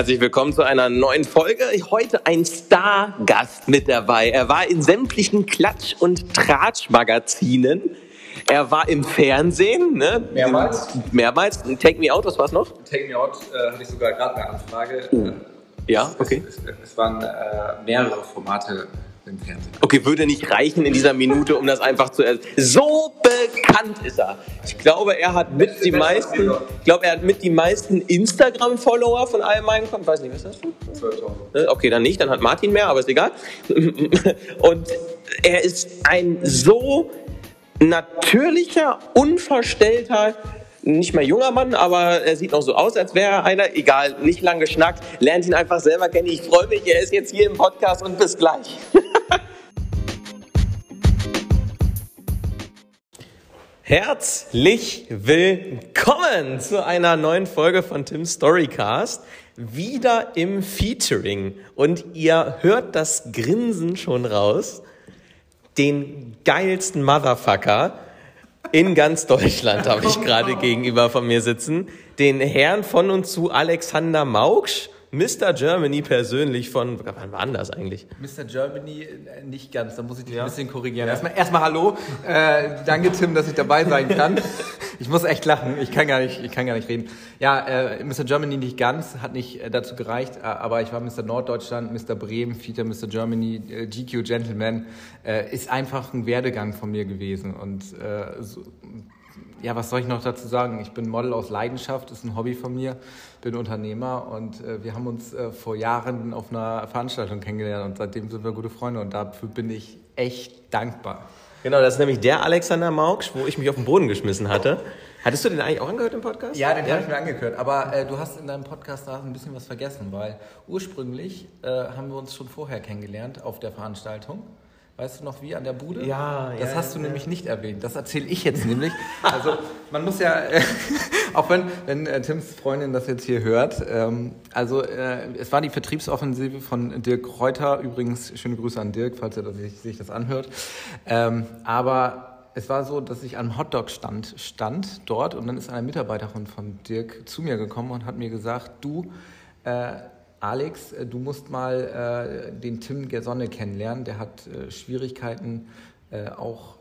Herzlich willkommen zu einer neuen Folge. Heute ein Stargast mit dabei. Er war in sämtlichen Klatsch- und Tratsch-Magazinen. Er war im Fernsehen, ne? Mehrmals. Mehrmals. Take Me Out, was war's noch? Take Me Out äh, hatte ich sogar gerade eine Anfrage. Oh. Ja, okay. Es, es, es waren äh, mehrere Formate im Fernsehen. Okay, würde nicht reichen in dieser Minute, um das einfach zu erzählen. So bekannt ist er. Ich glaube, er hat mit die meisten, ich glaube, er hat mit die meisten Instagram-Follower von all meinen, ich weiß nicht, was ist das? 12.000. Okay, dann nicht, dann hat Martin mehr, aber ist egal. Und er ist ein so natürlicher, unverstellter, nicht mehr junger Mann, aber er sieht noch so aus, als wäre er einer. Egal, nicht lang geschnackt. Lernt ihn einfach selber kennen. Ich freue mich, er ist jetzt hier im Podcast und bis gleich. Herzlich willkommen zu einer neuen Folge von Tim Storycast. Wieder im Featuring. Und ihr hört das Grinsen schon raus. Den geilsten Motherfucker in ganz Deutschland habe ich gerade gegenüber von mir sitzen. Den Herrn von und zu Alexander Mauksch. Mr. Germany persönlich von, wann war das eigentlich? Mr. Germany äh, nicht ganz, da muss ich dich ein bisschen korrigieren. Erstmal, erstmal hallo. Äh, danke, Tim, dass ich dabei sein kann. Ich muss echt lachen, ich kann gar nicht, ich kann gar nicht reden. Ja, äh, Mr. Germany nicht ganz, hat nicht äh, dazu gereicht, äh, aber ich war Mr. Norddeutschland, Mr. Bremen, Vita, Mr. Germany, GQ Gentleman. Äh, ist einfach ein Werdegang von mir gewesen und äh, so, ja, was soll ich noch dazu sagen? Ich bin Model aus Leidenschaft, ist ein Hobby von mir, bin Unternehmer und äh, wir haben uns äh, vor Jahren auf einer Veranstaltung kennengelernt und seitdem sind wir gute Freunde und dafür bin ich echt dankbar. Genau, das ist nämlich der Alexander Mauksch, wo ich mich auf den Boden geschmissen hatte. Hattest du den eigentlich auch angehört im Podcast? Ja, den habe ich mir angehört, aber äh, du hast in deinem Podcast da ein bisschen was vergessen, weil ursprünglich äh, haben wir uns schon vorher kennengelernt auf der Veranstaltung. Weißt du noch wie an der Bude? Ja, Das ja, hast du ja. nämlich nicht erwähnt. Das erzähle ich jetzt nämlich. Also man muss ja, äh, auch wenn, wenn äh, Tims Freundin das jetzt hier hört, ähm, also äh, es war die Vertriebsoffensive von Dirk Reuter. Übrigens schöne Grüße an Dirk, falls er das, sich, das anhört. Ähm, aber es war so, dass ich am Hotdog-Stand stand dort und dann ist eine Mitarbeiterin von Dirk zu mir gekommen und hat mir gesagt, du, äh, Alex, äh, du musst mal äh, den Tim Gersonne kennenlernen. Der hat äh, Schwierigkeiten, äh, auch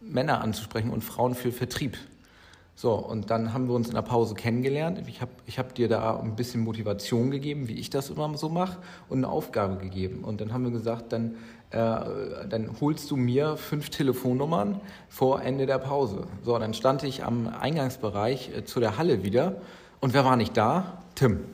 Männer anzusprechen und Frauen für Vertrieb. So, und dann haben wir uns in der Pause kennengelernt. Ich habe ich hab dir da ein bisschen Motivation gegeben, wie ich das immer so mache, und eine Aufgabe gegeben. Und dann haben wir gesagt, dann, äh, dann holst du mir fünf Telefonnummern vor Ende der Pause. So, dann stand ich am Eingangsbereich äh, zu der Halle wieder. Und wer war nicht da? Tim.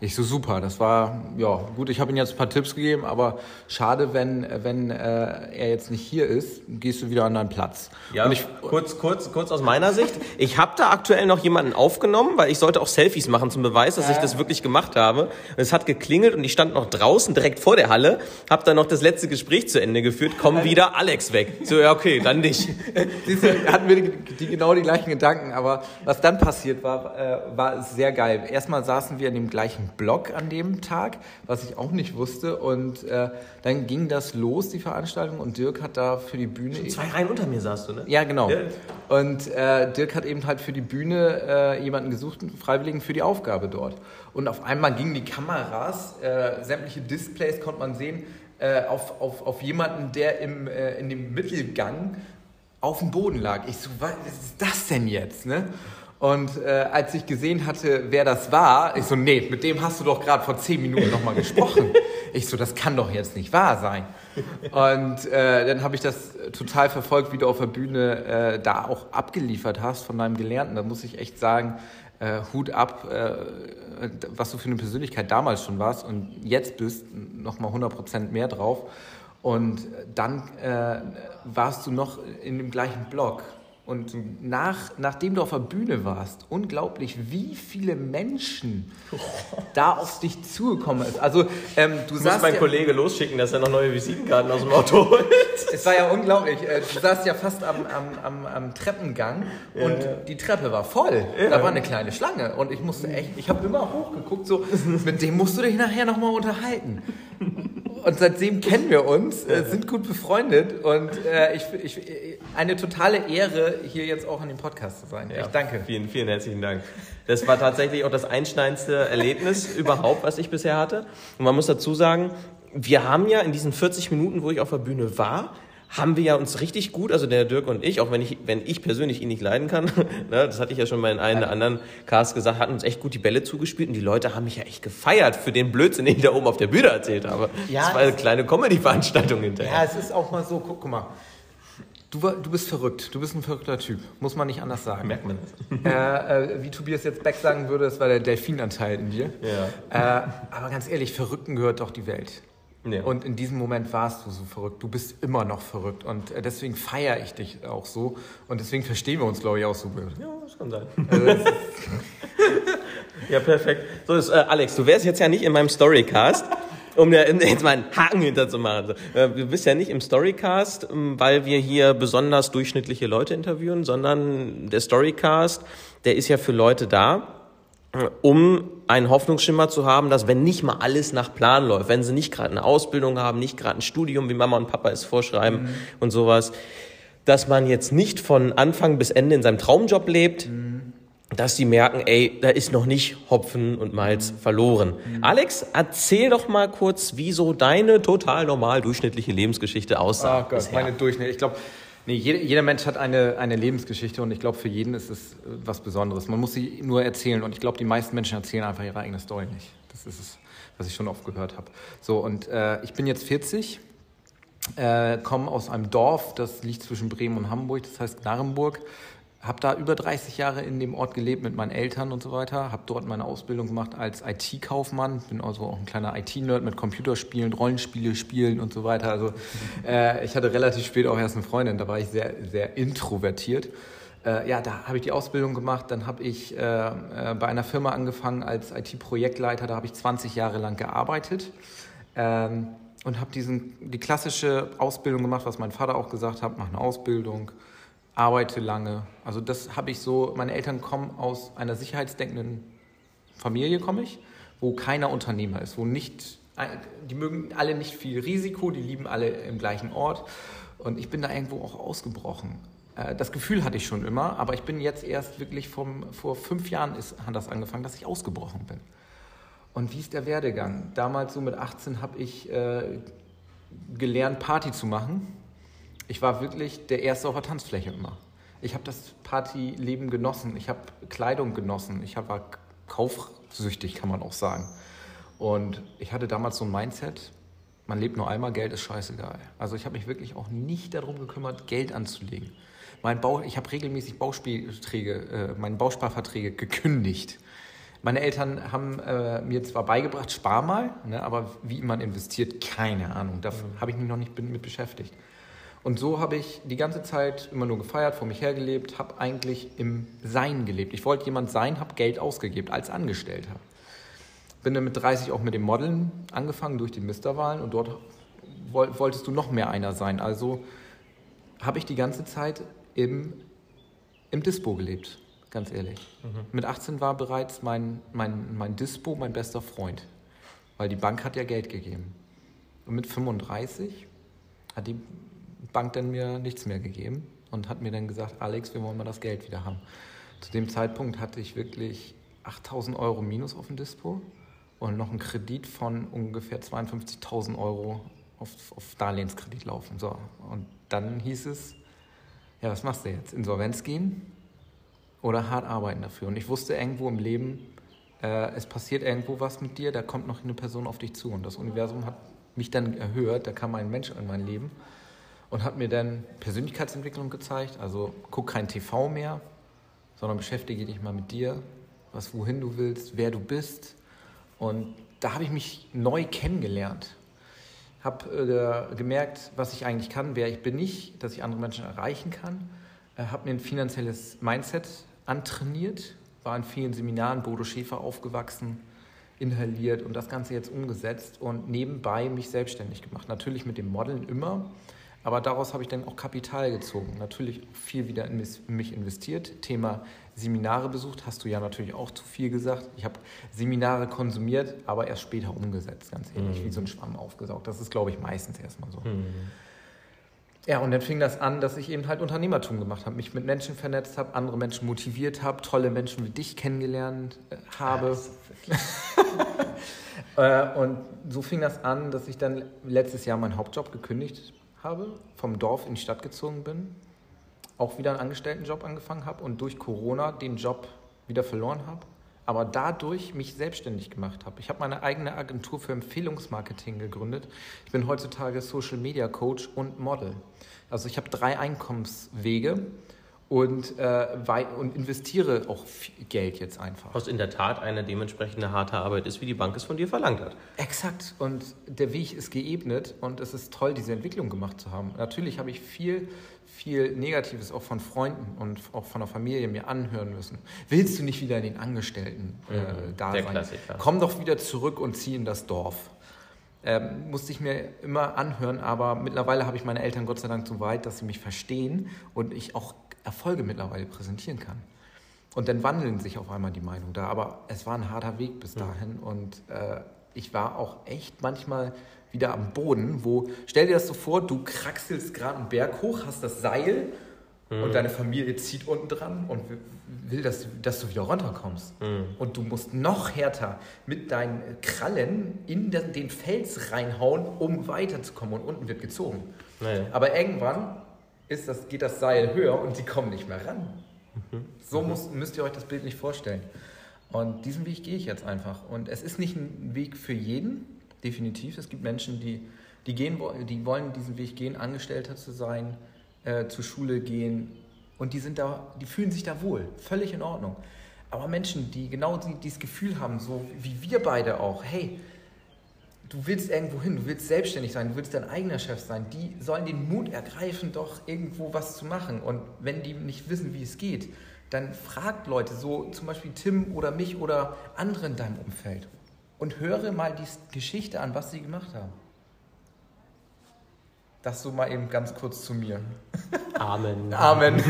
Ich so super, das war, ja gut, ich habe ihm jetzt ein paar Tipps gegeben, aber schade, wenn, wenn äh, er jetzt nicht hier ist, gehst du wieder an deinen Platz. Ja, ich, kurz, kurz, kurz aus meiner Sicht. Ich habe da aktuell noch jemanden aufgenommen, weil ich sollte auch Selfies machen zum Beweis, dass ich das wirklich gemacht habe. Und es hat geklingelt und ich stand noch draußen, direkt vor der Halle, habe dann noch das letzte Gespräch zu Ende geführt, komm wieder Alex weg. So, ja, okay, dann nicht. Siehst du, hatten wir die, die, genau die gleichen Gedanken, aber was dann passiert war, äh, war sehr geil. Erstmal saßen wir in dem gleichen Block an dem Tag, was ich auch nicht wusste. Und äh, dann ging das los, die Veranstaltung, und Dirk hat da für die Bühne. Zwei Reihen unter mir saßt du, ne? Ja, genau. Ja. Und äh, Dirk hat eben halt für die Bühne äh, jemanden gesucht, einen Freiwilligen für die Aufgabe dort. Und auf einmal gingen die Kameras, äh, sämtliche Displays konnte man sehen, äh, auf, auf, auf jemanden, der im, äh, in dem Mittelgang auf dem Boden lag. Ich so, was ist das denn jetzt? Ne? Und äh, als ich gesehen hatte, wer das war, ich so, nee, mit dem hast du doch gerade vor zehn Minuten nochmal gesprochen. Ich so, das kann doch jetzt nicht wahr sein. Und äh, dann habe ich das total verfolgt, wie du auf der Bühne äh, da auch abgeliefert hast von deinem Gelernten. Da muss ich echt sagen, äh, Hut ab, äh, was du für eine Persönlichkeit damals schon warst und jetzt bist, nochmal 100% mehr drauf. Und dann äh, warst du noch in dem gleichen Blog. Und nach, nachdem du auf der Bühne warst, unglaublich, wie viele Menschen da auf dich zugekommen ist. Also ähm, du Ich muss meinen ja, Kollege losschicken, dass er noch neue Visitenkarten aus dem Auto holt. es war ja unglaublich. Äh, Du saßt ja fast am, am, am, am Treppengang und die Treppe war voll. Da war eine kleine Schlange und ich musste echt, ich habe immer hochgeguckt, so mit dem musst du dich nachher nochmal unterhalten. Und seitdem kennen wir uns, äh, sind gut befreundet und äh, ich, ich, eine totale Ehre, hier jetzt auch in dem Podcast zu sein. Ja, ich danke. Vielen, vielen herzlichen Dank. Das war tatsächlich auch das einschneidendste Erlebnis überhaupt, was ich bisher hatte. Und man muss dazu sagen, wir haben ja in diesen 40 Minuten, wo ich auf der Bühne war, haben wir ja uns richtig gut, also der Dirk und ich, auch wenn ich, wenn ich persönlich ihn nicht leiden kann, ne, das hatte ich ja schon mal in einem oder anderen Cast gesagt, hatten uns echt gut die Bälle zugespielt und die Leute haben mich ja echt gefeiert für den Blödsinn, den ich da oben auf der Bühne erzählt habe. Ja, das war eine kleine Comedy-Veranstaltung hinterher. Ja, es ist auch mal so, guck, guck mal. Du, du bist verrückt, du bist ein verrückter Typ, muss man nicht anders sagen. Merkt man das. Äh, äh, wie Tobias jetzt Beck sagen würde, das war der Delfinanteil in dir. Ja. Äh, aber ganz ehrlich, Verrückten gehört doch die Welt. Ja. Und in diesem Moment warst du so verrückt. Du bist immer noch verrückt. Und äh, deswegen feiere ich dich auch so. Und deswegen verstehen wir uns, glaube ich, auch so gut. Ja, das kann sein. Also, ja, perfekt. So ist, äh, Alex, du wärst jetzt ja nicht in meinem Storycast. um jetzt mal einen Haken hinterzumachen. Äh, du bist ja nicht im Storycast, ähm, weil wir hier besonders durchschnittliche Leute interviewen, sondern der Storycast, der ist ja für Leute da, um einen Hoffnungsschimmer zu haben, dass wenn nicht mal alles nach Plan läuft, wenn sie nicht gerade eine Ausbildung haben, nicht gerade ein Studium, wie Mama und Papa es vorschreiben mhm. und sowas, dass man jetzt nicht von Anfang bis Ende in seinem Traumjob lebt, mhm. dass sie merken, ey, da ist noch nicht Hopfen und Malz mhm. verloren. Mhm. Alex, erzähl doch mal kurz, wie so deine total normal durchschnittliche Lebensgeschichte aussah. Oh Gott, bisher. meine Durchschnitt. Ich glaube, Nee, jeder, jeder, Mensch hat eine, eine Lebensgeschichte und ich glaube, für jeden ist es äh, was Besonderes. Man muss sie nur erzählen und ich glaube, die meisten Menschen erzählen einfach ihre eigene Story nicht. Das ist es, was ich schon oft gehört habe. So, und äh, ich bin jetzt 40, äh, komme aus einem Dorf, das liegt zwischen Bremen und Hamburg, das heißt Gnarrenburg habe da über 30 Jahre in dem Ort gelebt mit meinen Eltern und so weiter, habe dort meine Ausbildung gemacht als IT-Kaufmann, bin also auch ein kleiner IT-Nerd mit Computerspielen, Rollenspiele spielen und so weiter. Also äh, ich hatte relativ spät auch erst eine Freundin, da war ich sehr, sehr introvertiert. Äh, ja, da habe ich die Ausbildung gemacht, dann habe ich äh, äh bei einer Firma angefangen als IT-Projektleiter, da habe ich 20 Jahre lang gearbeitet. Ähm, und habe die klassische Ausbildung gemacht, was mein Vater auch gesagt hat, mach eine Ausbildung, arbeite lange. Also das habe ich so, meine Eltern kommen aus einer sicherheitsdenkenden Familie, komme ich, wo keiner Unternehmer ist, wo nicht, die mögen alle nicht viel Risiko, die lieben alle im gleichen Ort. Und ich bin da irgendwo auch ausgebrochen. Äh, das Gefühl hatte ich schon immer, aber ich bin jetzt erst wirklich vom, vor fünf Jahren ist, hat das angefangen, dass ich ausgebrochen bin. Und wie ist der Werdegang? Damals so mit 18 habe ich äh, gelernt, Party zu machen ich war wirklich der Erste auf der Tanzfläche immer. Ich habe das Partyleben genossen, ich habe Kleidung genossen, ich war kaufsüchtig, kann man auch sagen. Und ich hatte damals so ein Mindset, man lebt nur einmal, Geld ist scheißegal. Also ich habe mich wirklich auch nicht darum gekümmert, Geld anzulegen. Mein Bau, ich habe regelmäßig Bauspielträge, äh, meine Bausparverträge gekündigt. Meine Eltern haben äh, mir zwar beigebracht, spar mal, ne, aber wie man investiert, keine Ahnung. Da mhm. habe ich mich noch nicht mit beschäftigt. Und so habe ich die ganze Zeit immer nur gefeiert, vor mich hergelebt, habe eigentlich im Sein gelebt. Ich wollte jemand sein, habe Geld ausgegeben als Angestellter. Bin dann mit 30 auch mit dem Modeln angefangen durch die Misterwahlen und dort wolltest du noch mehr einer sein. Also habe ich die ganze Zeit im, im Dispo gelebt, ganz ehrlich. Mhm. Mit 18 war bereits mein, mein, mein Dispo mein bester Freund, weil die Bank hat ja Geld gegeben. Und mit 35 hat die Bank dann mir nichts mehr gegeben und hat mir dann gesagt, Alex, wir wollen mal das Geld wieder haben. Zu dem Zeitpunkt hatte ich wirklich 8000 Euro minus auf dem Dispo und noch einen Kredit von ungefähr 52.000 Euro auf, auf Darlehenskredit laufen. So, und dann hieß es, ja, was machst du jetzt? Insolvenz gehen oder hart arbeiten dafür? Und ich wusste irgendwo im Leben, äh, es passiert irgendwo was mit dir, da kommt noch eine Person auf dich zu. Und das Universum hat mich dann erhört, da kam ein Mensch in mein Leben und hat mir dann Persönlichkeitsentwicklung gezeigt. Also guck kein TV mehr, sondern beschäftige dich mal mit dir, was wohin du willst, wer du bist. Und da habe ich mich neu kennengelernt. Habe äh, gemerkt, was ich eigentlich kann, wer ich bin nicht, dass ich andere Menschen erreichen kann. Äh, habe mir ein finanzielles Mindset antrainiert, war in vielen Seminaren Bodo Schäfer aufgewachsen, inhaliert und das Ganze jetzt umgesetzt und nebenbei mich selbstständig gemacht. Natürlich mit dem Modeln immer, Aber daraus habe ich dann auch Kapital gezogen. Natürlich viel wieder in mich investiert. Thema Seminare besucht, hast du ja natürlich auch zu viel gesagt. Ich habe Seminare konsumiert, aber erst später umgesetzt, ganz ehrlich, mhm. wie so ein Schwamm aufgesaugt. Das ist, glaube ich, meistens erstmal so. Mhm. Ja, und dann fing das an, dass ich eben halt Unternehmertum gemacht habe, mich mit Menschen vernetzt habe, andere Menschen motiviert habe, tolle Menschen wie dich kennengelernt äh, habe. äh, und so fing das an, dass ich dann letztes Jahr meinen Hauptjob gekündigt habe, vom Dorf in die Stadt gezogen bin, auch wieder einen Angestelltenjob angefangen habe und durch Corona den Job wieder verloren habe, aber dadurch mich selbstständig gemacht habe. Ich habe meine eigene Agentur für Empfehlungsmarketing gegründet. Ich bin heutzutage Social Media Coach und Model. Also ich habe drei Einkommenswege und, äh, und investiere auch Geld jetzt einfach. Was in der Tat eine dementsprechende harte Arbeit ist, wie die Bank es von dir verlangt hat. Exakt. Und der Weg ist geebnet und es ist toll, diese Entwicklung gemacht zu haben. Natürlich habe ich viel, viel Negatives auch von Freunden und auch von der Familie mir anhören müssen. Willst du nicht wieder in den Angestellten äh, mhm. da der sein? Klassiker. Komm doch wieder zurück und zieh in das Dorf. Ähm, musste ich mir immer anhören, aber mittlerweile habe ich meine Eltern Gott sei Dank so weit, dass sie mich verstehen und ich auch Erfolge mittlerweile präsentieren kann. Und dann wandeln sich auf einmal die Meinungen da. Aber es war ein harter Weg bis dahin. Und äh, ich war auch echt manchmal wieder am Boden, wo, stell dir das so vor, du kraxelst gerade einen Berg hoch, hast das Seil mhm. und deine Familie zieht unten dran und will, dass, dass du wieder runterkommst. Mhm. Und du musst noch härter mit deinen Krallen in den Fels reinhauen, um weiterzukommen. Und unten wird gezogen. Nee. Aber irgendwann ist das, geht das Seil höher und sie kommen nicht mehr ran. Mhm. So muss, müsst ihr euch das Bild nicht vorstellen. Und diesen Weg gehe ich jetzt einfach. Und es ist nicht ein Weg für jeden, definitiv. Es gibt Menschen, die, die, gehen, die wollen diesen Weg gehen, Angestellter zu sein, äh, zur Schule gehen. Und die, sind da, die fühlen sich da wohl, völlig in Ordnung. Aber Menschen, die genau dieses Gefühl haben, so wie wir beide auch, hey, du willst irgendwo hin, du willst selbstständig sein, du willst dein eigener Chef sein, die sollen den Mut ergreifen, doch irgendwo was zu machen. Und wenn die nicht wissen, wie es geht, dann fragt Leute, so zum Beispiel Tim oder mich oder andere in deinem Umfeld und höre mal die Geschichte an, was sie gemacht haben. Das so mal eben ganz kurz zu mir. Amen. Amen.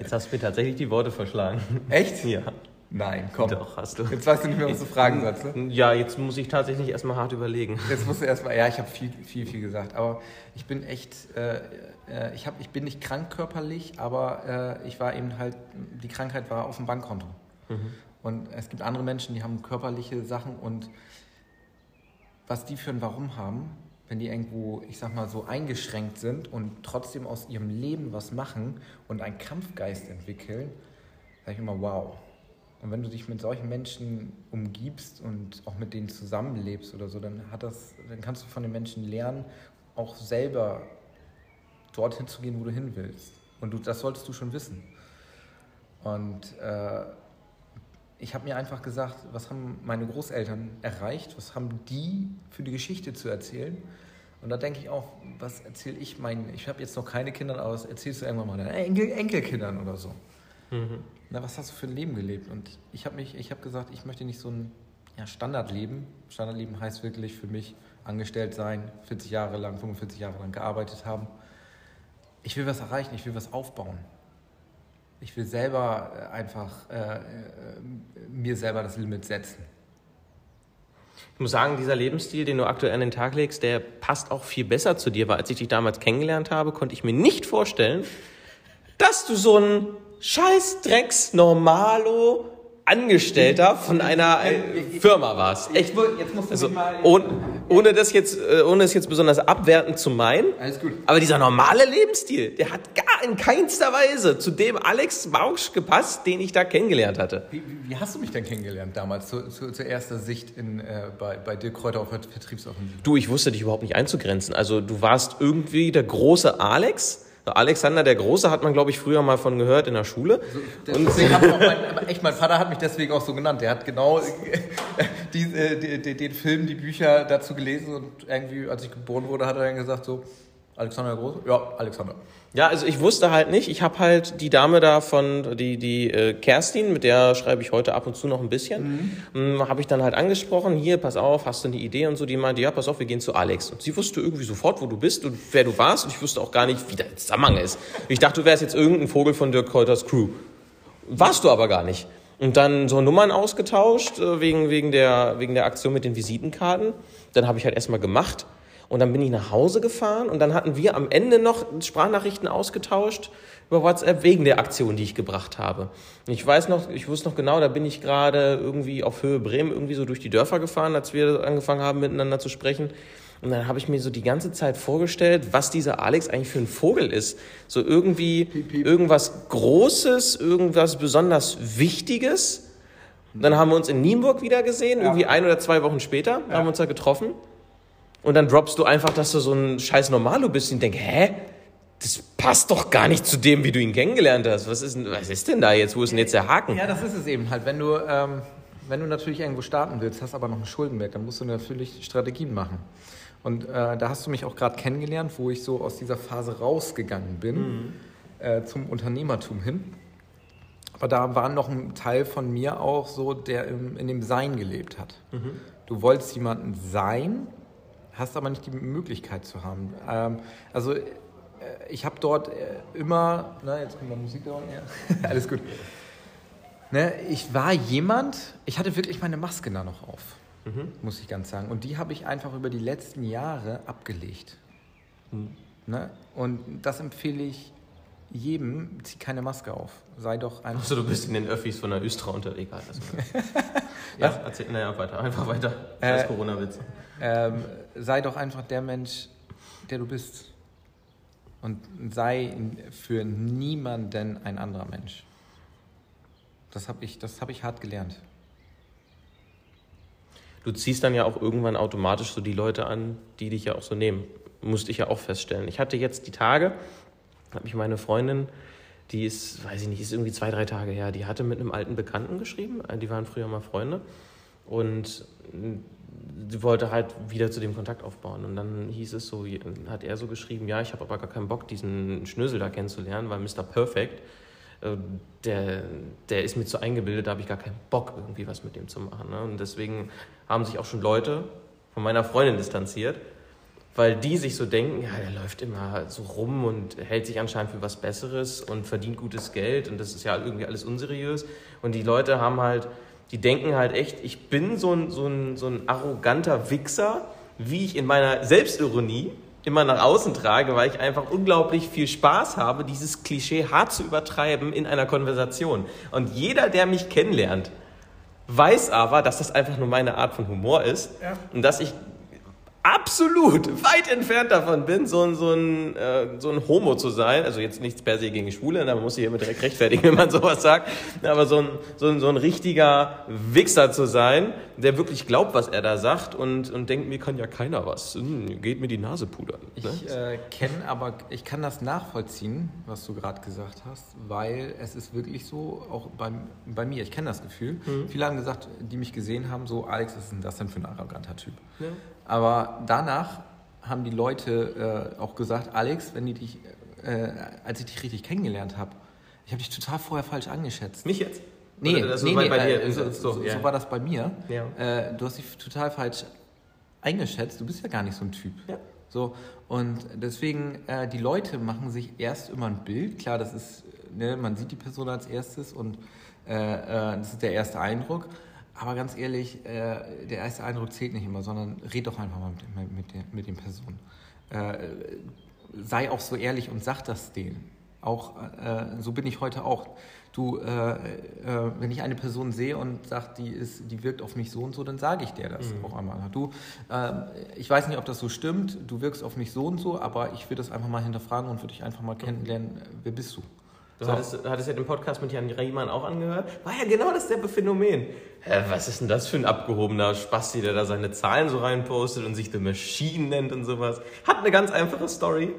Jetzt hast du mir tatsächlich die Worte verschlagen. Echt? Ja. Nein, komm. Doch, hast du. Jetzt weißt du nicht mehr, was du fragen sollst. Ne? Ja, jetzt muss ich tatsächlich erstmal hart überlegen. Jetzt musst du erstmal, ja, ich habe viel, viel, viel gesagt. Aber ich bin echt, äh, äh, ich, hab, ich bin nicht krank körperlich, aber äh, ich war eben halt, die Krankheit war auf dem Bankkonto. Mhm. Und es gibt andere Menschen, die haben körperliche Sachen und was die für ein Warum haben, wenn die irgendwo, ich sag mal, so eingeschränkt sind und trotzdem aus ihrem Leben was machen und einen Kampfgeist entwickeln, sage ich immer, wow und wenn du dich mit solchen Menschen umgibst und auch mit denen zusammenlebst oder so, dann hat das, dann kannst du von den Menschen lernen, auch selber dorthin zu gehen, wo du hin willst. Und du, das solltest du schon wissen. Und äh, ich habe mir einfach gesagt, was haben meine Großeltern erreicht, was haben die für die Geschichte zu erzählen. Und da denke ich auch, was erzähle ich meinen, ich habe jetzt noch keine Kinder, aber was erzählst du irgendwann mal deinen Enkel, Enkelkindern oder so. Mhm na, was hast du für ein Leben gelebt? Und ich habe mich, ich habe gesagt, ich möchte nicht so ein ja, Standardleben. Standardleben heißt wirklich für mich angestellt sein, 40 Jahre lang, 45 Jahre lang gearbeitet haben. Ich will was erreichen, ich will was aufbauen. Ich will selber äh, einfach äh, äh, mir selber das Limit setzen. Ich muss sagen, dieser Lebensstil, den du aktuell an den Tag legst, der passt auch viel besser zu dir, weil als ich dich damals kennengelernt habe, konnte ich mir nicht vorstellen, dass du so ein scheiß Drecks Normalo Angestellter von einer äh, Firma warst. Echt? Jetzt musst du also, mal ohne, ohne das jetzt, äh, ohne es jetzt besonders abwertend zu meinen. Alles gut. Aber dieser normale Lebensstil, der hat gar in keinster Weise zu dem Alex Bausch gepasst, den ich da kennengelernt hatte. Wie, wie hast du mich denn kennengelernt damals, zu, zu, zur erster Sicht in, äh, bei, bei Dirk Kräuter auf Vertriebsoffensive? Du, ich wusste dich überhaupt nicht einzugrenzen. Also du warst irgendwie der große Alex Alexander der Große hat man, glaube ich, früher mal von gehört in der Schule. So, und mein, echt, mein Vater hat mich deswegen auch so genannt. Der hat genau die, die, die, den Film, die Bücher dazu gelesen und irgendwie, als ich geboren wurde, hat er dann gesagt so, Alexander der Große? Ja, Alexander. Ja, also ich wusste halt nicht. Ich habe halt die Dame da von, die, die äh, Kerstin, mit der schreibe ich heute ab und zu noch ein bisschen, mhm. habe ich dann halt angesprochen, hier, pass auf, hast du eine Idee und so. Die meinte, ja, pass auf, wir gehen zu Alex. Und sie wusste irgendwie sofort, wo du bist und wer du warst. Und ich wusste auch gar nicht, wie der Zusammenhang ist. Ich dachte, du wärst jetzt irgendein Vogel von Dirk Kräuters Crew. Warst du aber gar nicht. Und dann so Nummern ausgetauscht, äh, wegen, wegen, der, wegen der Aktion mit den Visitenkarten. Dann habe ich halt erstmal gemacht. Und dann bin ich nach Hause gefahren und dann hatten wir am Ende noch Sprachnachrichten ausgetauscht über WhatsApp wegen der Aktion, die ich gebracht habe. Ich weiß noch, ich wusste noch genau, da bin ich gerade irgendwie auf Höhe Bremen irgendwie so durch die Dörfer gefahren, als wir angefangen haben miteinander zu sprechen. Und dann habe ich mir so die ganze Zeit vorgestellt, was dieser Alex eigentlich für ein Vogel ist. So irgendwie piep, piep. irgendwas Großes, irgendwas besonders Wichtiges. Dann haben wir uns in Nienburg wieder gesehen, ja. irgendwie ein oder zwei Wochen später ja. haben wir uns da getroffen. Und dann droppst du einfach, dass du so ein scheiß Normalo bist und denkst, hä? Das passt doch gar nicht zu dem, wie du ihn kennengelernt hast. Was ist, was ist denn da jetzt? Wo ist denn jetzt der Haken? Ja, das ist es eben halt. Wenn du, ähm, wenn du natürlich irgendwo starten willst, hast aber noch einen Schuldenberg, dann musst du natürlich Strategien machen. Und äh, da hast du mich auch gerade kennengelernt, wo ich so aus dieser Phase rausgegangen bin mhm. äh, zum Unternehmertum hin. Aber da war noch ein Teil von mir auch so, der im, in dem Sein gelebt hat. Mhm. Du wolltest jemanden sein, hast aber nicht die Möglichkeit zu haben. Ähm, also äh, ich habe dort äh, immer, na, jetzt kommt mal Musik da unten, ja. alles gut. Ne, ich war jemand, ich hatte wirklich meine Maske da noch auf, mhm. muss ich ganz sagen. Und die habe ich einfach über die letzten Jahre abgelegt. Mhm. Ne? Und das empfehle ich jedem, zieh keine Maske auf. Sei doch einfach. Achso, du bist in den Öffis von der Östra unterwegs. ja, erzähl, naja, weiter, einfach weiter. Scheiß äh, Corona-Witz. Ähm, sei doch einfach der Mensch, der du bist. Und sei für niemanden ein anderer Mensch. Das habe ich, hab ich hart gelernt. Du ziehst dann ja auch irgendwann automatisch so die Leute an, die dich ja auch so nehmen. Musste ich ja auch feststellen. Ich hatte jetzt die Tage, habe mich meine Freundin, die ist, weiß ich nicht, ist irgendwie zwei, drei Tage her, die hatte mit einem alten Bekannten geschrieben. Die waren früher mal Freunde. Und sie wollte halt wieder zu dem Kontakt aufbauen. Und dann hieß es so, hat er so geschrieben, ja, ich habe aber gar keinen Bock, diesen Schnösel da kennenzulernen, weil Mr. Perfect, äh, der, der ist mir zu eingebildet, da habe ich gar keinen Bock, irgendwie was mit dem zu machen. Ne? Und deswegen haben sich auch schon Leute von meiner Freundin distanziert, weil die sich so denken, ja, der läuft immer so rum und hält sich anscheinend für was Besseres und verdient gutes Geld und das ist ja irgendwie alles unseriös. Und die Leute haben halt die denken halt echt, ich bin so ein, so ein, so ein arroganter Wichser, wie ich in meiner Selbstironie immer nach außen trage, weil ich einfach unglaublich viel Spaß habe, dieses Klischee hart zu übertreiben in einer Konversation. Und jeder, der mich kennenlernt, weiß aber, dass das einfach nur meine Art von Humor ist ja. und dass ich absolut weit entfernt davon bin, so ein, so, ein, äh, so ein Homo zu sein. Also jetzt nichts per se gegen Schwule, da muss ich immer direkt rechtfertigen, wenn man sowas sagt. Aber so ein, so ein, so ein richtiger Wichser zu sein, der wirklich glaubt, was er da sagt und, und denkt, mir kann ja keiner was. Hm, geht mir die Nase pudern. Ne? Ich äh, kenne aber, ich kann das nachvollziehen, was du gerade gesagt hast, weil es ist wirklich so, auch bei, bei mir, ich kenne das Gefühl. Mhm. Viele haben gesagt, die mich gesehen haben, so, Alex, was ist denn das denn für ein arroganter Typ? Ja. Aber danach haben die Leute äh, auch gesagt, Alex, wenn die dich, äh, als ich dich richtig kennengelernt habe, ich habe dich total vorher falsch angeschätzt. Mich jetzt? Nee, Oder nee, nee bei dir, äh, so, so, so, war das bei mir. Ja. Äh, du hast dich total falsch eingeschätzt. Du bist ja gar nicht so ein Typ. Ja. So, und deswegen, äh, die Leute machen sich erst immer ein Bild. Klar, das ist, ne, man sieht die Person als erstes und äh, das ist der erste Eindruck. Aber ganz ehrlich, äh, der erste Eindruck zählt nicht immer, sondern red doch einfach mal mit, mit, der, mit den Personen. Äh, sei auch so ehrlich und sag das denen. Auch äh, so bin ich heute auch. Du, äh, äh, wenn ich eine Person sehe und sage, die ist, die wirkt auf mich so und so, dann sage ich dir das mhm. auch einmal. Du, ähm, ich weiß nicht, ob das so stimmt. Du wirkst auf mich so und so, aber ich würde das einfach mal hinterfragen und würde dich einfach mal kennenlernen. Wer bist du? Du so. hattest, hattest ja den Podcast mit Jan Riemann auch angehört. War ja genau dasselbe Phänomen. Hä, was ist denn das für ein abgehobener Spasti, der da seine Zahlen so reinpostet und sich The Machine nennt und sowas. Hat eine ganz einfache Story.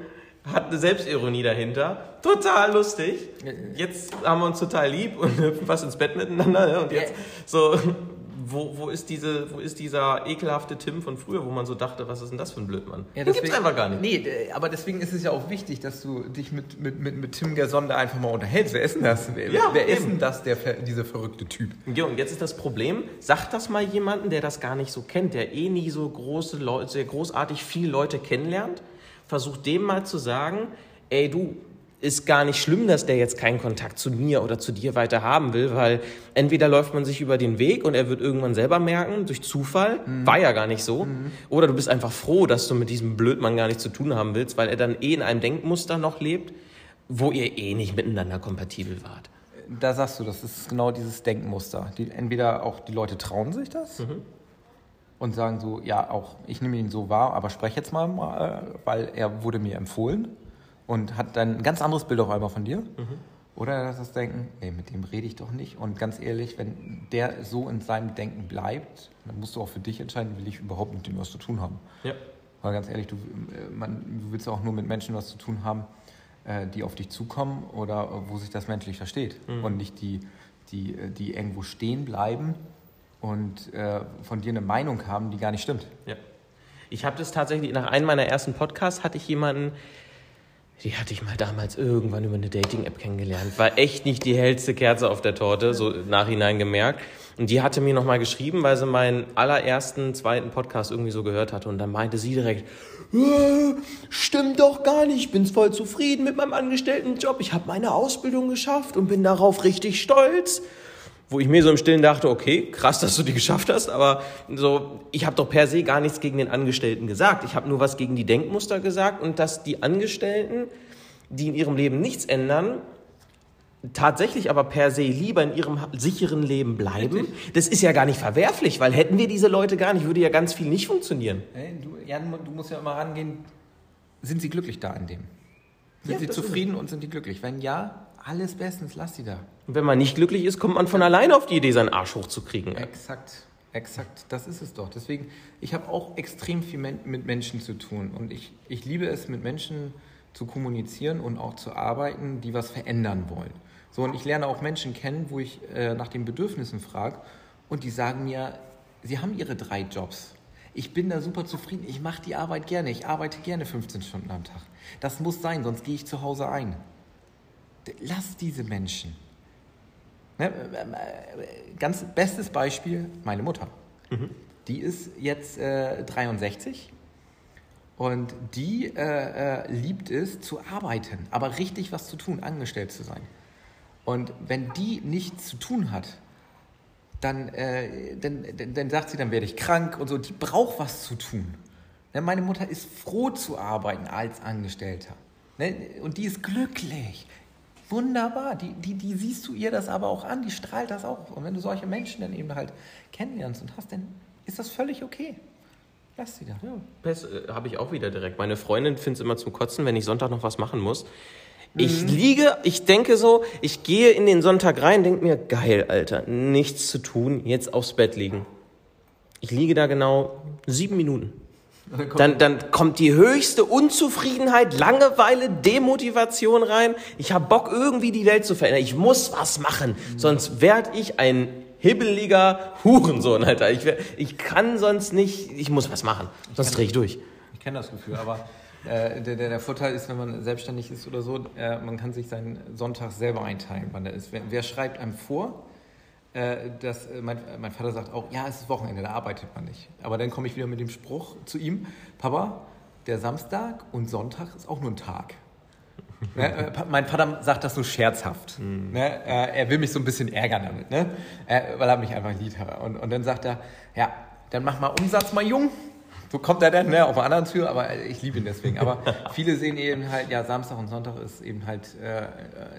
Hat eine Selbstironie dahinter. Total lustig. Jetzt haben wir uns total lieb und hüpfen fast ins Bett miteinander. Ne? Und jetzt so wo, wo, ist diese, wo ist dieser ekelhafte Tim von früher, wo man so dachte, was ist denn das für ein Blödmann? Ja, Den gibt's einfach gar nicht. Nee, aber deswegen ist es ja auch wichtig, dass du dich mit, mit, mit, mit Tim Gersonde einfach mal unterhältst. Wer ist denn das? Wer, Ja, wer ist denn das, der, dieser verrückte Typ? Ja, und jetzt ist das Problem, sagt das mal jemanden, der das gar nicht so kennt, der eh nie so große Leute, sehr großartig viele Leute kennenlernt, versucht dem mal zu sagen, ey du, ist gar nicht schlimm, dass der jetzt keinen Kontakt zu mir oder zu dir weiter haben will, weil entweder läuft man sich über den Weg und er wird irgendwann selber merken, durch Zufall, war ja gar nicht so, oder du bist einfach froh, dass du mit diesem Blödmann gar nichts zu tun haben willst, weil er dann eh in einem Denkmuster noch lebt, wo ihr eh nicht miteinander kompatibel wart. Da sagst du, das ist genau dieses Denkmuster. Die, entweder auch die Leute trauen sich das und sagen so, ja, auch ich nehme ihn so wahr, aber spreche jetzt mal, mal, äh, weil er wurde mir empfohlen und hat dann ein ganz anderes Bild auf einmal von dir. Oder dass das Denken, ey, mit dem rede ich doch nicht. Und ganz ehrlich, wenn der so in seinem Denken bleibt, dann musst du auch für dich entscheiden, will ich überhaupt mit dem was zu tun haben. Ja. Weil ganz ehrlich, du, äh, man, du willst auch nur mit Menschen was zu tun haben, äh, die auf dich zukommen oder wo sich das menschlich versteht. Und nicht die, die, äh, die irgendwo stehen bleiben und von dir eine Meinung haben, die gar nicht stimmt. Ja. Ich habe das tatsächlich, nach einem meiner ersten Podcasts hatte ich jemanden, die hatte ich mal damals irgendwann über eine Dating-App kennengelernt. War echt nicht die hellste Kerze auf der Torte, so nachhinein gemerkt. Und die hatte mir nochmal geschrieben, weil sie meinen allerersten, zweiten Podcast irgendwie so gehört hatte. Und dann meinte sie direkt, "Äh, stimmt doch gar nicht, ich bin voll zufrieden mit meinem Angestelltenjob. Ich habe meine Ausbildung geschafft und bin darauf richtig stolz wo ich mir so im Stillen dachte, okay, krass, dass du die geschafft hast, aber so, ich habe doch per se gar nichts gegen den Angestellten gesagt. Ich habe nur was gegen die Denkmuster gesagt und dass die Angestellten, die in ihrem Leben nichts ändern, tatsächlich aber per se lieber in ihrem sicheren Leben bleiben, das ist ja gar nicht verwerflich, weil hätten wir diese Leute gar nicht, würde ja ganz viel nicht funktionieren. Hey, du, Jan, du musst ja immer rangehen, sind sie glücklich da an dem? Sind Ja, sie zufrieden und sind die glücklich? Wenn ja, alles bestens, lass sie da. Und wenn man nicht glücklich ist, kommt man von alleine auf die Idee, seinen Arsch hochzukriegen. Exakt, exakt, das ist es doch. Deswegen, ich habe auch extrem viel mit Menschen zu tun und ich, ich liebe es, mit Menschen zu kommunizieren und auch zu arbeiten, die was verändern wollen. So, und ich lerne auch Menschen kennen, wo ich äh, nach den Bedürfnissen frage und die sagen mir, sie haben ihre drei Jobs. Ich bin da super zufrieden, ich mache die Arbeit gerne, ich arbeite gerne 15 Stunden am Tag. Das muss sein, sonst gehe ich zu Hause ein. Lass diese Menschen. Ne, äh, äh, ganz bestes Beispiel, meine Mutter. Die ist jetzt äh, 63 und die äh, äh, liebt es zu arbeiten, aber richtig was zu tun, angestellt zu sein. Und wenn die nichts zu tun hat, dann, äh, dann, dann, dann sagt sie, dann werde ich krank und so. Die braucht was zu tun. Ne, meine Mutter ist froh zu arbeiten als Angestellter. Ne, und die ist glücklich. Wunderbar. Die, die, die siehst du ihr das aber auch an, die strahlt das auch. Und wenn du solche Menschen dann eben halt kennenlernst und hast, dann ist das völlig okay. Lass sie da. Ja, Pest äh, habe ich auch wieder direkt. Meine Freundin findet es immer zum Kotzen, wenn ich Sonntag noch was machen muss. Ich liege, ich denke so, ich gehe in den Sonntag rein, denke mir, geil, Alter, nichts zu tun, jetzt aufs Bett liegen. Ich liege da genau sieben Minuten. Dann, dann kommt die höchste Unzufriedenheit, Langeweile, Demotivation rein. Ich habe Bock, irgendwie die Welt zu verändern. Ich muss was machen, sonst werd ich ein hibbeliger Hurensohn, Alter. Ich, ich kann sonst nicht, ich muss was machen, sonst drehe ich durch. Ich kenne das Gefühl, aber äh, der, der, der Vorteil ist, wenn man selbstständig ist oder so, äh, man kann sich seinen Sonntag selber einteilen, wann der ist. Wer, wer schreibt einem vor? Äh, dass, äh, mein, mein Vater sagt auch, ja, es ist Wochenende, da arbeitet man nicht. Aber dann komme ich wieder mit dem Spruch zu ihm, Papa, der Samstag und Sonntag ist auch nur ein Tag. Ne, äh, mein Vater sagt das so scherzhaft. Ne, äh, er will mich so ein bisschen ärgern damit, ne? weil er mich einfach liebt. Und, und dann sagt er, ja, dann mach mal Umsatz, mal jung. So kommt er dann ne, auf einer anderen Tür, aber äh, ich liebe ihn deswegen. Aber viele sehen eben halt, ja, Samstag und Sonntag ist eben halt, äh, äh,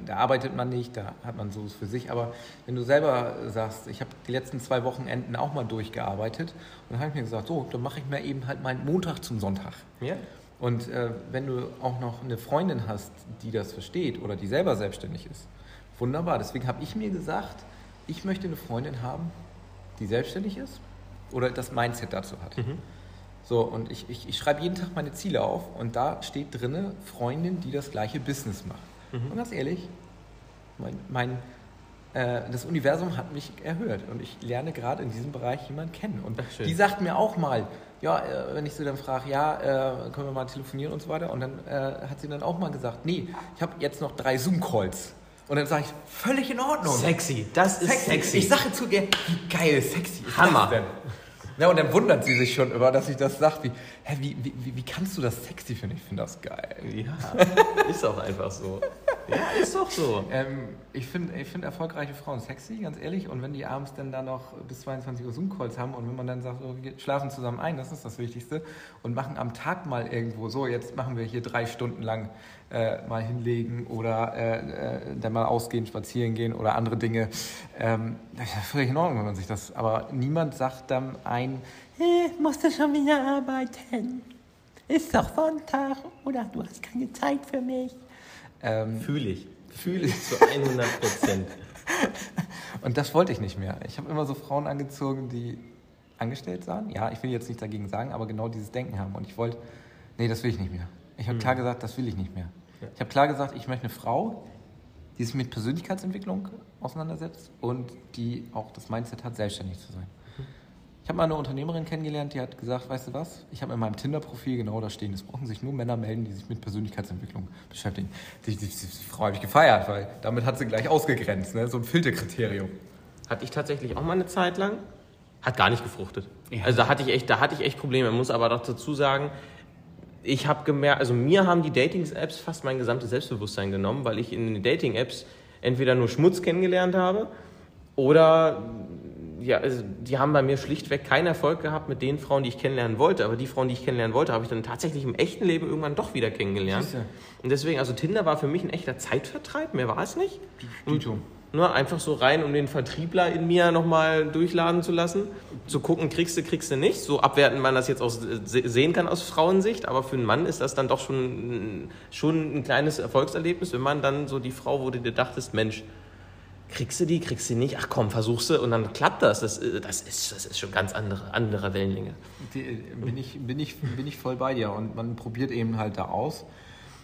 da arbeitet man nicht, da hat man so für sich. Aber wenn du selber sagst, ich habe die letzten zwei Wochenenden auch mal durchgearbeitet und dann habe ich mir gesagt, so, dann mache ich mir eben halt meinen Montag zum Sonntag. Ja. Und äh, wenn du auch noch eine Freundin hast, die das versteht oder die selber selbstständig ist, wunderbar. Deswegen habe ich mir gesagt, ich möchte eine Freundin haben, die selbstständig ist oder das Mindset dazu hat. So, und ich, ich, ich schreibe jeden Tag meine Ziele auf und da steht drinne Freundin, die das gleiche Business macht. Und ganz ehrlich, mein, mein, äh, das Universum hat mich erhört und ich lerne gerade in diesem Bereich jemanden kennen. Und Ach, die sagt mir auch mal, ja, äh, wenn ich sie dann frage, ja, äh, können wir mal telefonieren und so weiter. Und dann äh, hat sie dann auch mal gesagt, nee, ich habe jetzt noch drei Zoom-Calls. Und dann sage ich, völlig in Ordnung. Sexy, das ist sexy. Ich sage zu ihr, wie geil, sexy ist Hammer. das denn? Ja, und dann wundert sie sich schon über, dass ich das sage. Wie, hä, wie, wie, wie, kannst du das sexy finden? Ich finde das geil. Ja, ist auch einfach so. Ja, ist doch so. Ähm, ich finde ich find erfolgreiche Frauen sexy, ganz ehrlich. Und wenn die abends dann da noch bis 22 Uhr Zoom-Calls haben und wenn man dann sagt, oh, wir schlafen zusammen ein, das ist das Wichtigste, und machen am Tag mal irgendwo so, jetzt machen wir hier drei Stunden lang äh, mal hinlegen oder äh, äh, dann mal ausgehen, spazieren gehen oder andere Dinge. Ähm, das ist völlig in Ordnung, wenn man sich das. Aber niemand sagt dann ein, hey, musst du schon wieder arbeiten? Ist doch Sonntag oder du hast keine Zeit für mich. Ähm, Fühle ich. Fühle ich zu 100 Prozent. Und das wollte ich nicht mehr. Ich habe immer so Frauen angezogen, die angestellt sahen. Ja, ich will jetzt nichts dagegen sagen, aber genau dieses Denken haben. Und ich wollte, nee, das will ich nicht mehr. Ich habe klar gesagt, das will ich nicht mehr. Ich habe klar gesagt, ich möchte eine Frau, die sich mit Persönlichkeitsentwicklung auseinandersetzt und die auch das Mindset hat, selbstständig zu sein. Ich habe mal eine Unternehmerin kennengelernt, die hat gesagt, weißt du was, ich habe in meinem Tinder-Profil genau da stehen, es brauchen sich nur Männer melden, die sich mit Persönlichkeitsentwicklung beschäftigen. Die, die, die, die Frau habe ich gefeiert, weil damit hat sie gleich ausgegrenzt, ne? so ein Filterkriterium. Hatte ich tatsächlich auch mal eine Zeit lang. Hat gar nicht gefruchtet. Also da hatte ich echt, da hatte ich echt Probleme. Man muss aber doch dazu sagen, ich habe gemerkt, also mir haben die Dating-Apps fast mein gesamtes Selbstbewusstsein genommen, weil ich in den Dating-Apps entweder nur Schmutz kennengelernt habe oder ja, also die haben bei mir schlichtweg keinen Erfolg gehabt mit den Frauen, die ich kennenlernen wollte. Aber die Frauen, die ich kennenlernen wollte, habe ich dann tatsächlich im echten Leben irgendwann doch wieder kennengelernt. Siehste. Und deswegen, also Tinder war für mich ein echter Zeitvertreib, mehr war es nicht. Dito. Nur einfach so rein, um den Vertriebler in mir nochmal durchladen zu lassen. Zu gucken, kriegst du, kriegst du nicht. So abwerten man das jetzt se- sehen kann aus Frauensicht. Aber für einen Mann ist das dann doch schon, schon ein kleines Erfolgserlebnis, wenn man dann so die Frau, wo du dir dachtest, Mensch, kriegst du die, kriegst du nicht? Ach komm, versuchst du und dann klappt das. Das, äh, das, ist, das ist schon ganz andere, andere Wellenlänge. Äh, bin, ich, bin, ich, bin ich voll bei dir und man probiert eben halt da aus.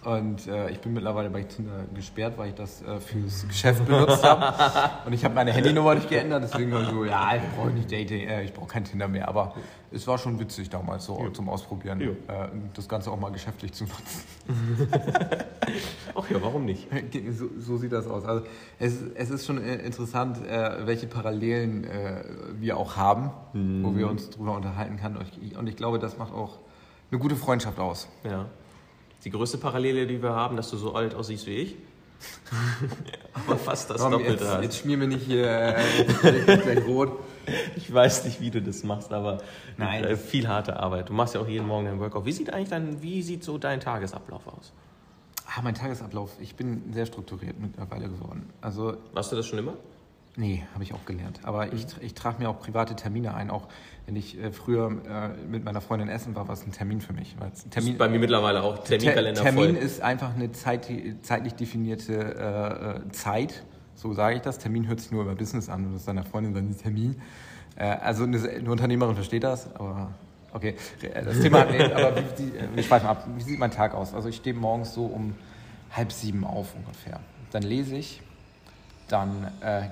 Und äh, ich bin mittlerweile bei Tinder gesperrt, weil ich das äh, fürs Geschäft benutzt habe. Und ich habe meine Handynummer nicht geändert, deswegen war ich so, ja, ich brauche nicht Dating, äh, ich brauche kein Tinder mehr. Aber es war schon witzig damals so zum Ausprobieren, Ja. äh, das Ganze auch mal geschäftlich zu nutzen. Ach ja, warum nicht? So, so sieht das aus. Also es, es ist schon äh, interessant, äh, welche Parallelen wir auch haben, wo wir uns drüber unterhalten können. Und ich, und ich glaube, das macht auch eine gute Freundschaft aus. Ja. Die größte Parallele, die wir haben, dass du so alt aussiehst wie ich. Aber fast das Komm, Doppelte jetzt, hast. jetzt schmier mir nicht hier äh, gleich rot. Ich weiß nicht, wie du das machst, aber Nein. äh, viel harte Arbeit. Du machst ja auch jeden Morgen deinen Workout. Wie sieht eigentlich dein, wie sieht so dein Tagesablauf aus? Ah, mein Tagesablauf. Ich bin sehr strukturiert mittlerweile geworden. Also, Warst du das schon immer? Nee, habe ich auch gelernt. Aber ich, ich trage mir auch private Termine ein. Auch wenn ich äh, früher äh, mit meiner Freundin essen war, war es ein Termin für mich. Termin, ist bei mir mittlerweile auch Terminkalender Ter- Termin voll. ist einfach eine Zeit, zeitlich definierte äh, Zeit. So sage ich das. Termin hört sich nur über Business an. Und das ist deiner Freundin dann Termin. Äh, also eine, eine Unternehmerin versteht das, aber okay. Äh, Das Thema mir, aber wie, wir schweifen ab. Wie sieht mein Tag aus? Also ich stehe morgens so um halb sieben auf ungefähr. Dann lese ich, dann äh,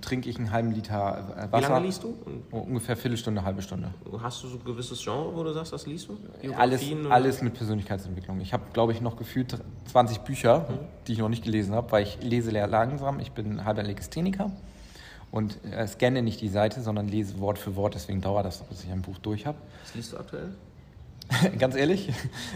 trinke ich einen halben Liter äh, Wie Wasser. lange liest du? Oh, ungefähr Viertelstunde, halbe Stunde. hast du so ein gewisses Genre, wo du sagst, das liest du? Alles, alles mit Persönlichkeitsentwicklung. Ich habe, glaube ich, noch gefühlt 20 Bücher, Mhm. die ich noch nicht gelesen habe, weil ich lese sehr langsam. Ich bin halber Legastheniker und äh, scanne nicht die Seite, sondern lese Wort für Wort. Deswegen dauert das, bis ich ein Buch durch habe. Was liest du aktuell? Ganz ehrlich,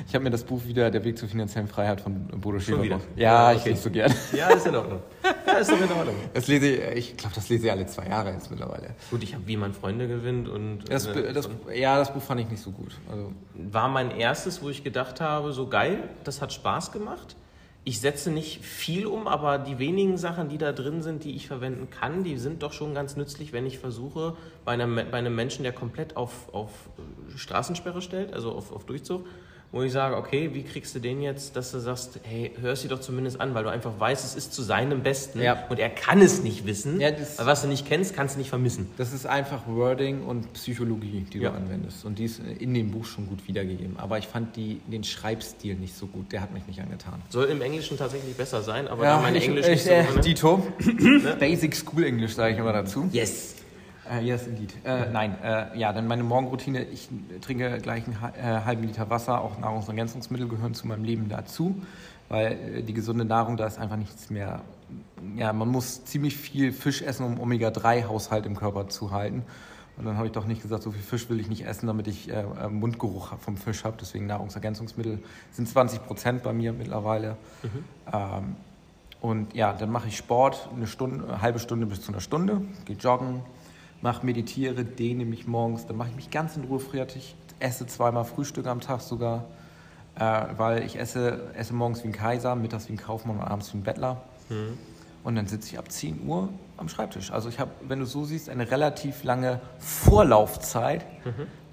ich habe mir das Buch wieder Der Weg zur finanziellen Freiheit von Bodo Schäfer wieder? gemacht. Ja, Ja, ich okay. lese so gern. Ja, ist in Ordnung. Ja, ist doch in Ordnung. Das lese ich, ich glaube, das lese ich alle zwei Jahre jetzt mittlerweile. Gut, ich habe Wie man Freunde gewinnt und Das, äh, das, ja, das Buch fand ich nicht so gut. Also, war mein erstes, wo ich gedacht habe, so geil, das hat Spaß gemacht. Ich setze nicht viel um, aber die wenigen Sachen, die da drin sind, die ich verwenden kann, die sind doch schon ganz nützlich, wenn ich versuche, bei einem, bei einem Menschen, der komplett auf, auf Straßensperre stellt, also auf, auf Durchzug, wo ich sage, okay, wie kriegst du den jetzt, dass du sagst, hey, hör sie doch zumindest an, weil du einfach weißt, es ist zu seinem Besten Ja. und er kann es nicht wissen. Ja, weil was du nicht kennst, kannst du nicht vermissen. Das ist einfach Wording und Psychologie, die Ja. du anwendest. Und die ist in dem Buch schon gut wiedergegeben. Aber ich fand die, den Schreibstil nicht so gut. Der hat mich nicht angetan. Soll im Englischen tatsächlich besser sein, aber da mein ich, Englisch ich, nicht so äh, ist- Dito. Basic School English sage ich immer dazu. Yes. Äh, yes, indeed. Äh, nein, äh, ja, dann meine Morgenroutine. Ich trinke gleich einen äh, halben Liter Wasser. Auch Nahrungsergänzungsmittel gehören zu meinem Leben dazu, weil äh, die gesunde Nahrung, da ist einfach nichts mehr. Ja, man muss ziemlich viel Fisch essen, um Omega-3-Haushalt im Körper zu halten. Und dann habe ich doch nicht gesagt, so viel Fisch will ich nicht essen, damit ich äh, Mundgeruch vom Fisch habe. Deswegen Nahrungsergänzungsmittel sind 20 Prozent bei mir mittlerweile. Ähm, und ja, dann mache ich Sport, eine Stunde, eine halbe Stunde bis zu einer Stunde, gehe joggen, mache, meditiere, dehne mich morgens, dann mache ich mich ganz in Ruhe fertig, esse zweimal Frühstück am Tag sogar, äh, weil ich esse, esse morgens wie ein Kaiser, mittags wie ein Kaufmann und abends wie ein Bettler. Und dann sitze ich ab 10 Uhr am Schreibtisch. Also ich habe, wenn du so siehst, eine relativ lange Vorlaufzeit,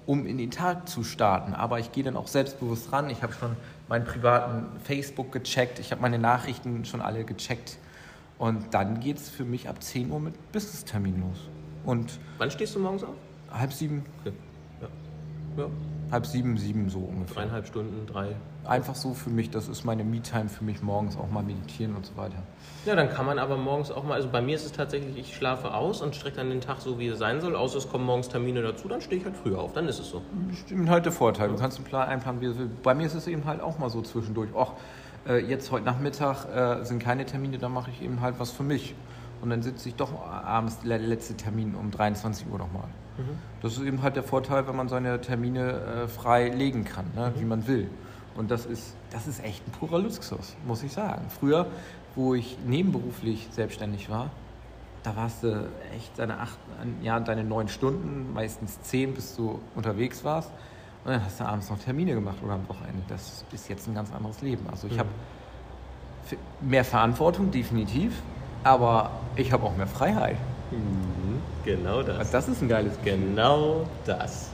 um in den Tag zu starten. Aber ich gehe dann auch selbstbewusst ran. Ich habe schon meinen privaten Facebook gecheckt. Ich habe meine Nachrichten schon alle gecheckt. Und dann geht es für mich ab 10 Uhr mit Business-Termin los. Und Wann stehst du morgens auf? halb sieben, Okay. Ja. ja. halb sieben, sieben so ungefähr. Dreieinhalb Stunden, drei. Einfach so für mich, das ist meine Me-Time für mich morgens auch mal meditieren und so weiter. Ja, dann kann man aber morgens auch mal, also bei mir ist es tatsächlich, ich schlafe aus und strecke dann den Tag so, wie es sein soll, außer es kommen morgens Termine dazu, dann stehe ich halt früher auf, dann ist es so. Bestimmt halt der Vorteil. Du kannst einen Plan einplanen, wie du willst. Bei mir ist es eben halt auch mal so zwischendurch. Och, äh, jetzt heute Nachmittag äh, sind keine Termine, dann mache ich eben halt was für mich. Und dann sitze ich doch abends, der letzte Termin um 23 Uhr nochmal. Das ist eben halt der Vorteil, wenn man seine Termine äh, frei legen kann, ne, wie man will. Und das ist, das ist echt ein purer Luxus, muss ich sagen. Früher, wo ich nebenberuflich selbstständig war, da warst du echt deine acht, ja, deine neun Stunden, meistens zehn, bis du unterwegs warst. Und dann hast du abends noch Termine gemacht oder am Wochenende. Das ist jetzt ein ganz anderes Leben. Also ich habe f- mehr Verantwortung, definitiv, aber ich habe auch mehr Freiheit. Genau das. Also das ist ein geiles Gefühl. Genau das.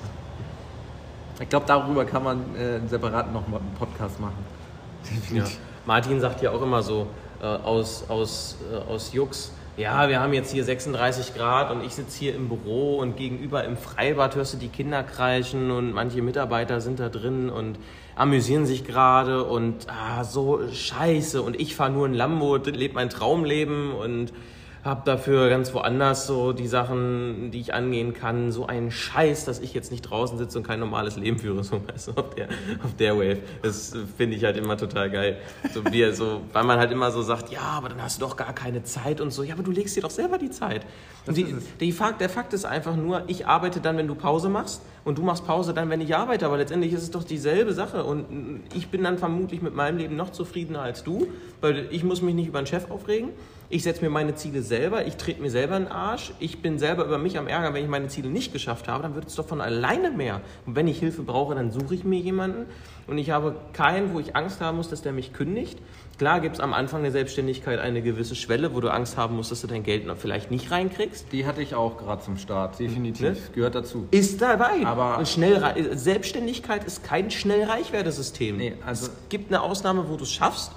Ich glaube, darüber kann man äh, einen separaten noch mal einen Podcast machen. Ja. Martin sagt ja auch immer so äh, aus, aus, äh, aus Jux, ja, wir haben jetzt hier 36 Grad und ich sitze hier im Büro und gegenüber im Freibad hörst du die Kinder kreischen und manche Mitarbeiter sind da drin und amüsieren sich gerade und ah, so scheiße. Und ich fahre nur ein Lambo, lebe mein Traumleben und habe dafür ganz woanders so die Sachen, die ich angehen kann, so einen Scheiß, dass ich jetzt nicht draußen sitze und kein normales Leben führe, so weißt du, auf der, auf der Wave. Das finde ich halt immer total geil. So wie er so, weil man halt immer so sagt, ja, aber dann hast du doch gar keine Zeit und so. Ja, aber du legst dir doch selber die Zeit. Und die, die Fakt, der Fakt ist einfach nur, ich arbeite dann, wenn du Pause machst und du machst Pause dann, wenn ich arbeite. Aber letztendlich ist es doch dieselbe Sache. Und ich bin dann vermutlich mit meinem Leben noch zufriedener als du, weil ich muss mich nicht über den Chef aufregen. Ich setze mir meine Ziele selber, ich trete mir selber in den Arsch, ich bin selber über mich am Ärger, wenn ich meine Ziele nicht geschafft habe, dann wird es doch von alleine mehr. Und wenn ich Hilfe brauche, dann suche ich mir jemanden und ich habe keinen, wo ich Angst haben muss, dass der mich kündigt. Klar gibt es am Anfang der Selbstständigkeit eine gewisse Schwelle, wo du Angst haben musst, dass du dein Geld noch vielleicht nicht reinkriegst. Die hatte ich auch gerade zum Start, definitiv. Ne? Gehört dazu. Ist dabei. Aber- Und schnell, Selbstständigkeit ist kein schnell Reichwerdesystem. Nee, also- es gibt eine Ausnahme, wo du es schaffst.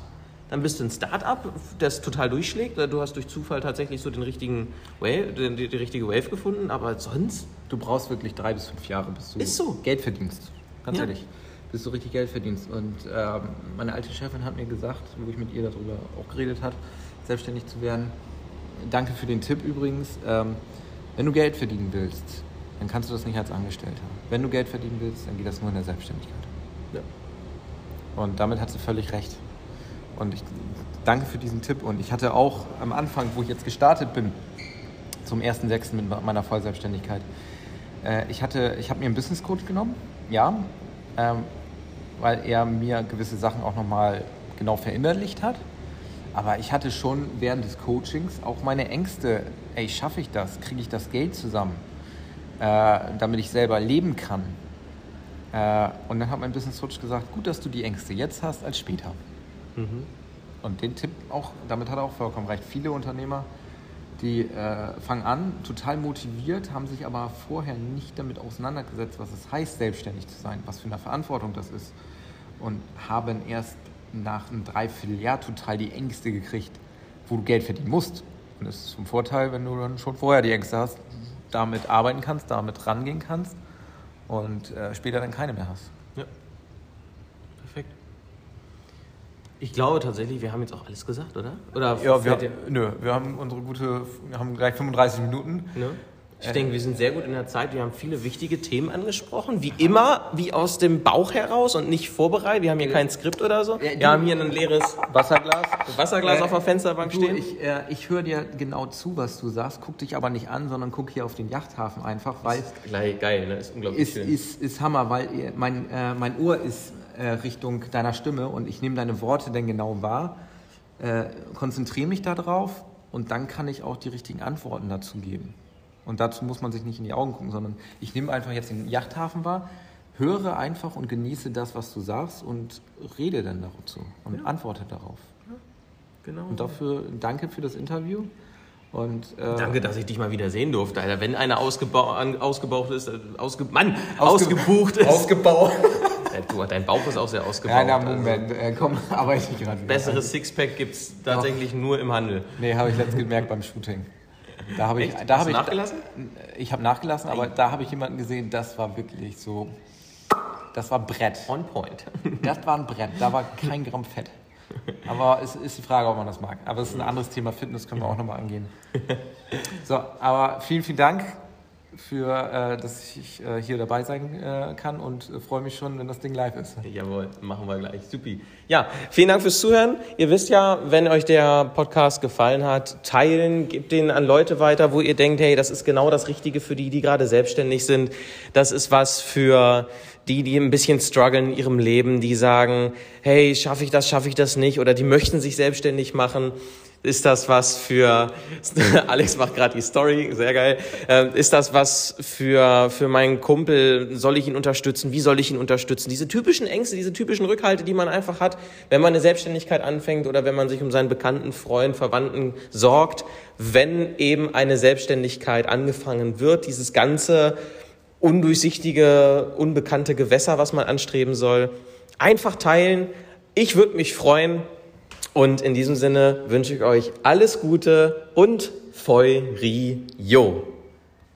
Dann bist du ein Start-up, das total durchschlägt. Du hast durch Zufall tatsächlich so den richtigen Wave, die, die, richtige Wave gefunden. Aber sonst, Du brauchst wirklich drei bis fünf Jahre, bis du Ist so. Geld verdienst. Ganz Ja. ehrlich. Bis du richtig Geld verdienst. Und ähm, meine alte Chefin hat mir gesagt, wo ich mit ihr darüber auch geredet hat, selbstständig zu werden. Danke für den Tipp übrigens. Ähm, wenn du Geld verdienen willst, dann kannst du das nicht als Angestellter. Wenn du Geld verdienen willst, dann geht das nur in der Selbstständigkeit. ja. Und damit hat sie völlig recht. Und ich danke für diesen Tipp. Und ich hatte auch am Anfang, wo ich jetzt gestartet bin, zum 1.6. mit meiner Vollselbstständigkeit, äh, ich, ich habe mir einen Business Coach genommen, ja, ähm, weil er mir gewisse Sachen auch nochmal genau verinnerlicht hat. Aber ich hatte schon während des Coachings auch meine Ängste, ey, schaffe ich das? Kriege ich das Geld zusammen, äh, damit ich selber leben kann? Äh, und dann hat mein Business Coach gesagt, gut, dass du die Ängste jetzt hast als später. Und den Tipp auch, damit hat er auch vollkommen recht. Viele Unternehmer, die äh, fangen an, total motiviert, haben sich aber vorher nicht damit auseinandergesetzt, was es heißt, selbstständig zu sein, was für eine Verantwortung das ist. und haben erst nach einem Dreivierteljahr total die Ängste gekriegt, wo du Geld verdienen musst. Und es ist ein Vorteil, wenn du dann schon vorher die Ängste hast, damit arbeiten kannst, damit rangehen kannst und äh, später dann keine mehr hast. Ja. Perfekt. Ich glaube tatsächlich, wir haben jetzt auch alles gesagt, oder? Oder Ja, wir, dir- nö, wir haben unsere gute, wir haben gleich 35 Minuten. Ne? Ich denke, wir sind sehr gut in der Zeit. Wir haben viele wichtige Themen angesprochen. Wie immer, wie aus dem Bauch heraus und nicht vorbereitet. Wir haben hier kein Skript oder so. Ja, Wir haben hier ein leeres Wasserglas. Wasserglas Äh, auf der Fensterbank Du, stehen. ich, äh, ich höre dir genau zu, was du sagst, guck dich aber nicht an, sondern guck hier auf den Yachthafen einfach, weil Geil, geil, ne? Ist unglaublich ist, schön. ist, ist Hammer, weil mein, äh, mein Ohr ist äh, Richtung deiner Stimme und ich nehme deine Worte dann genau wahr, äh, konzentriere mich darauf und dann kann ich auch die richtigen Antworten dazu geben. Und dazu muss man sich nicht in die Augen gucken, sondern ich nehme einfach jetzt den Yachthafen wahr, höre einfach und genieße das, was du sagst und rede dann dazu und antworte darauf. genau. Und dafür danke für das Interview. Und, äh, Danke, dass ich dich mal wieder sehen durfte, Alter. Wenn einer ausgebaucht ist, äh, ausge Mann, Ausge- ausgebucht ist. Ausgebaut. Du, dein Bauch ist auch sehr ausgebaut. Na, also Moment, äh, komm, arbeite ich gerade wieder. besseres Sixpack gibt es tatsächlich nur im Handel. Nee, habe ich letztens gemerkt beim Shooting. Da habe ich, Echt? da Hast habe du ich, nachgelassen? Ich habe nachgelassen, aber da habe ich jemanden gesehen, das war wirklich so, das war Brett. On point. Das war ein Brett, da war kein Gramm Fett. Aber es ist die Frage, ob man das mag. Aber es ist ein anderes Thema Fitness, können wir auch nochmal angehen. So, aber vielen, vielen Dank für, äh, dass ich äh, hier dabei sein äh, kann und äh, freue mich schon, wenn das Ding live ist. Jawohl, machen wir gleich. Supi. Ja, vielen Dank fürs Zuhören. Ihr wisst ja, wenn euch der Podcast gefallen hat, teilen, gebt den an Leute weiter, wo ihr denkt, hey, das ist genau das Richtige für die, die gerade selbstständig sind. Das ist was für die, die ein bisschen strugglen in ihrem Leben, die sagen, hey, schaffe ich das, schaffe ich das nicht, oder die möchten sich selbstständig machen. Ist das was für, Alex macht gerade die Story, sehr geil. Ähm, Ist das was für, für meinen Kumpel? Soll ich ihn unterstützen? Wie soll ich ihn unterstützen? Diese typischen Ängste, diese typischen Rückhalte, die man einfach hat, wenn man eine Selbstständigkeit anfängt oder wenn man sich um seinen bekannten Freund, Verwandten sorgt, wenn eben eine Selbstständigkeit angefangen wird, dieses ganze undurchsichtige, unbekannte Gewässer, was man anstreben soll, einfach teilen. Ich würde mich freuen. Und in diesem Sinne wünsche ich euch alles Gute und Feurio.